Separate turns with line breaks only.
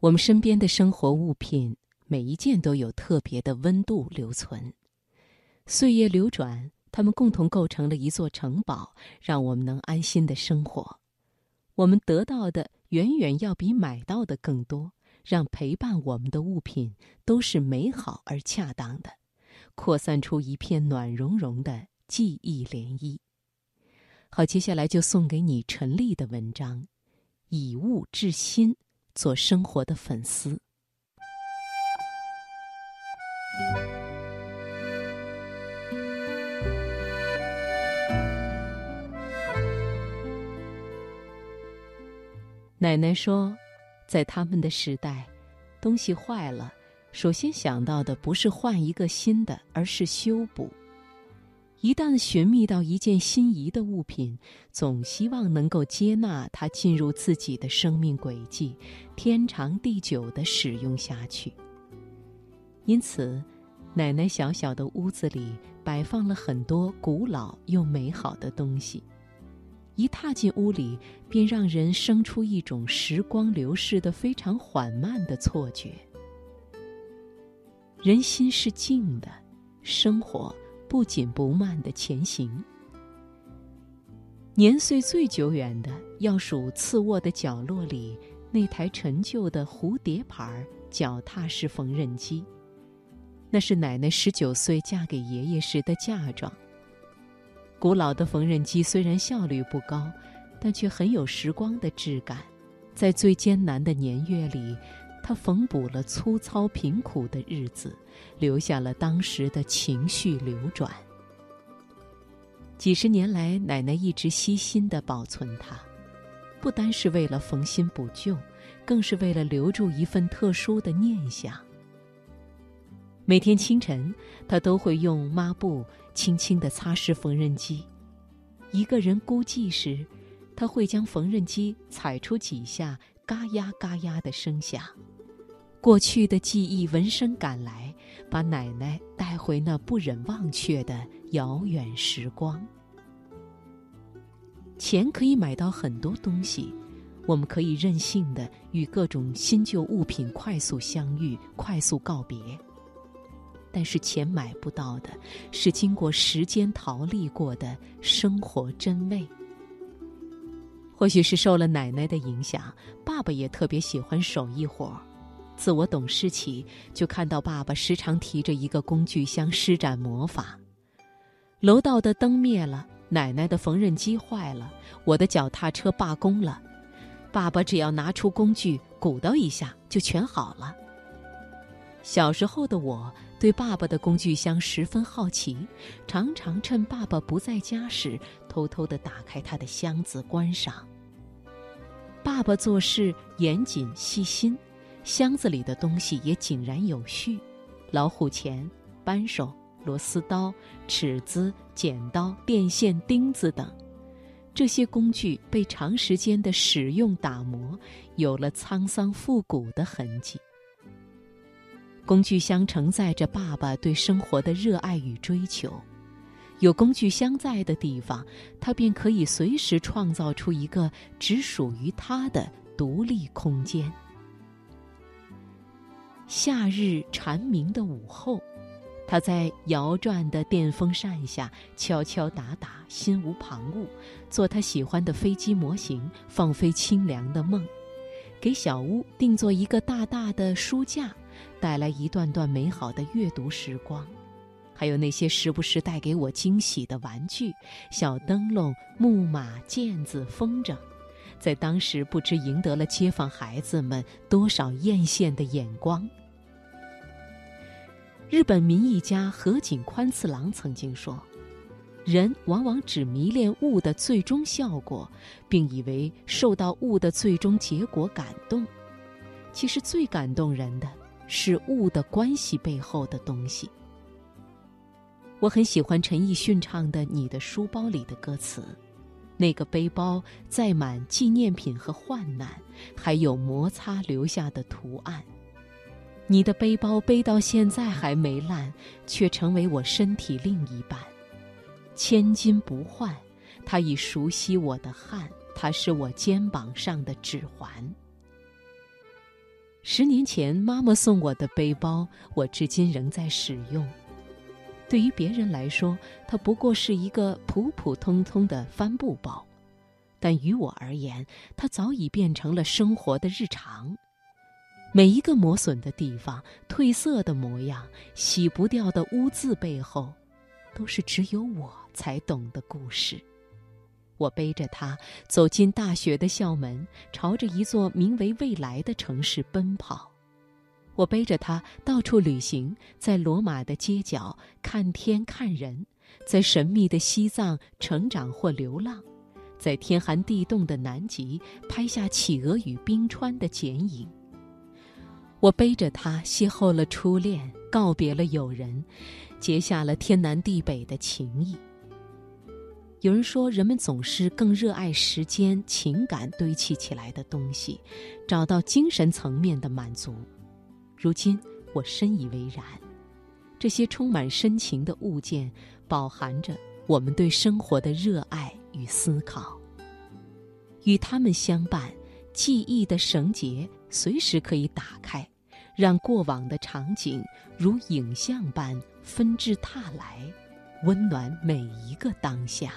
我们身边的生活物品，每一件都有特别的温度留存。岁月流转，它们共同构成了一座城堡，让我们能安心的生活。我们得到的远远要比买到的更多，让陪伴我们的物品都是美好而恰当的，扩散出一片暖融融的记忆涟漪。好，接下来就送给你陈丽的文章，《以物治心》，做生活的粉丝。奶奶说，在他们的时代，东西坏了，首先想到的不是换一个新的，而是修补。一旦寻觅到一件心仪的物品，总希望能够接纳它进入自己的生命轨迹，天长地久地使用下去。因此，奶奶小小的屋子里摆放了很多古老又美好的东西。一踏进屋里，便让人生出一种时光流逝的非常缓慢的错觉。人心是静的，生活。不紧不慢的前行。年岁最久远的，要数次卧的角落里那台陈旧的蝴蝶牌脚踏式缝纫机，那是奶奶十九岁嫁给爷爷时的嫁妆。古老的缝纫机虽然效率不高，但却很有时光的质感，在最艰难的年月里。他缝补了粗糙贫苦的日子，留下了当时的情绪流转。几十年来，奶奶一直悉心的保存它，不单是为了缝新补旧，更是为了留住一份特殊的念想。每天清晨，她都会用抹布轻轻的擦拭缝纫机。一个人孤寂时，他会将缝纫机踩出几下嘎呀嘎呀的声响。过去的记忆闻声赶来，把奶奶带回那不忍忘却的遥远时光。钱可以买到很多东西，我们可以任性的与各种新旧物品快速相遇、快速告别。但是钱买不到的，是经过时间淘砺过的生活真味。或许是受了奶奶的影响，爸爸也特别喜欢手艺活儿。自我懂事起，就看到爸爸时常提着一个工具箱施展魔法。楼道的灯灭了，奶奶的缝纫机坏了，我的脚踏车罢工了，爸爸只要拿出工具，鼓捣一下就全好了。小时候的我对爸爸的工具箱十分好奇，常常趁爸爸不在家时，偷偷地打开他的箱子观赏。爸爸做事严谨细心。箱子里的东西也井然有序，老虎钳、扳手、螺丝刀、尺子、剪刀、电线、钉子等，这些工具被长时间的使用打磨，有了沧桑复古的痕迹。工具箱承载着爸爸对生活的热爱与追求，有工具箱在的地方，他便可以随时创造出一个只属于他的独立空间。夏日蝉鸣的午后，他在摇转的电风扇下敲敲打打，心无旁骛，做他喜欢的飞机模型，放飞清凉的梦，给小屋定做一个大大的书架，带来一段段美好的阅读时光。还有那些时不时带给我惊喜的玩具，小灯笼、木马、毽子、风筝，在当时不知赢得了街坊孩子们多少艳羡的眼光。日本民艺家河井宽次郎曾经说：“人往往只迷恋物的最终效果，并以为受到物的最终结果感动。其实最感动人的是物的关系背后的东西。”我很喜欢陈奕迅唱的《你的书包里的歌词》，那个背包载满纪念品和患难，还有摩擦留下的图案。你的背包背到现在还没烂，却成为我身体另一半，千金不换。它已熟悉我的汗，它是我肩膀上的指环。十年前妈妈送我的背包，我至今仍在使用。对于别人来说，它不过是一个普普通通的帆布包，但于我而言，它早已变成了生活的日常。每一个磨损的地方、褪色的模样、洗不掉的污渍背后，都是只有我才懂的故事。我背着它走进大学的校门，朝着一座名为未来的城市奔跑。我背着它到处旅行，在罗马的街角看天看人，在神秘的西藏成长或流浪，在天寒地冻的南极拍下企鹅与冰川的剪影。我背着它邂逅了初恋，告别了友人，结下了天南地北的情谊。有人说，人们总是更热爱时间、情感堆砌起来的东西，找到精神层面的满足。如今，我深以为然。这些充满深情的物件，饱含着我们对生活的热爱与思考。与它们相伴，记忆的绳结随时可以打开，让过往的场景如影像般纷至沓来，温暖每一个当下。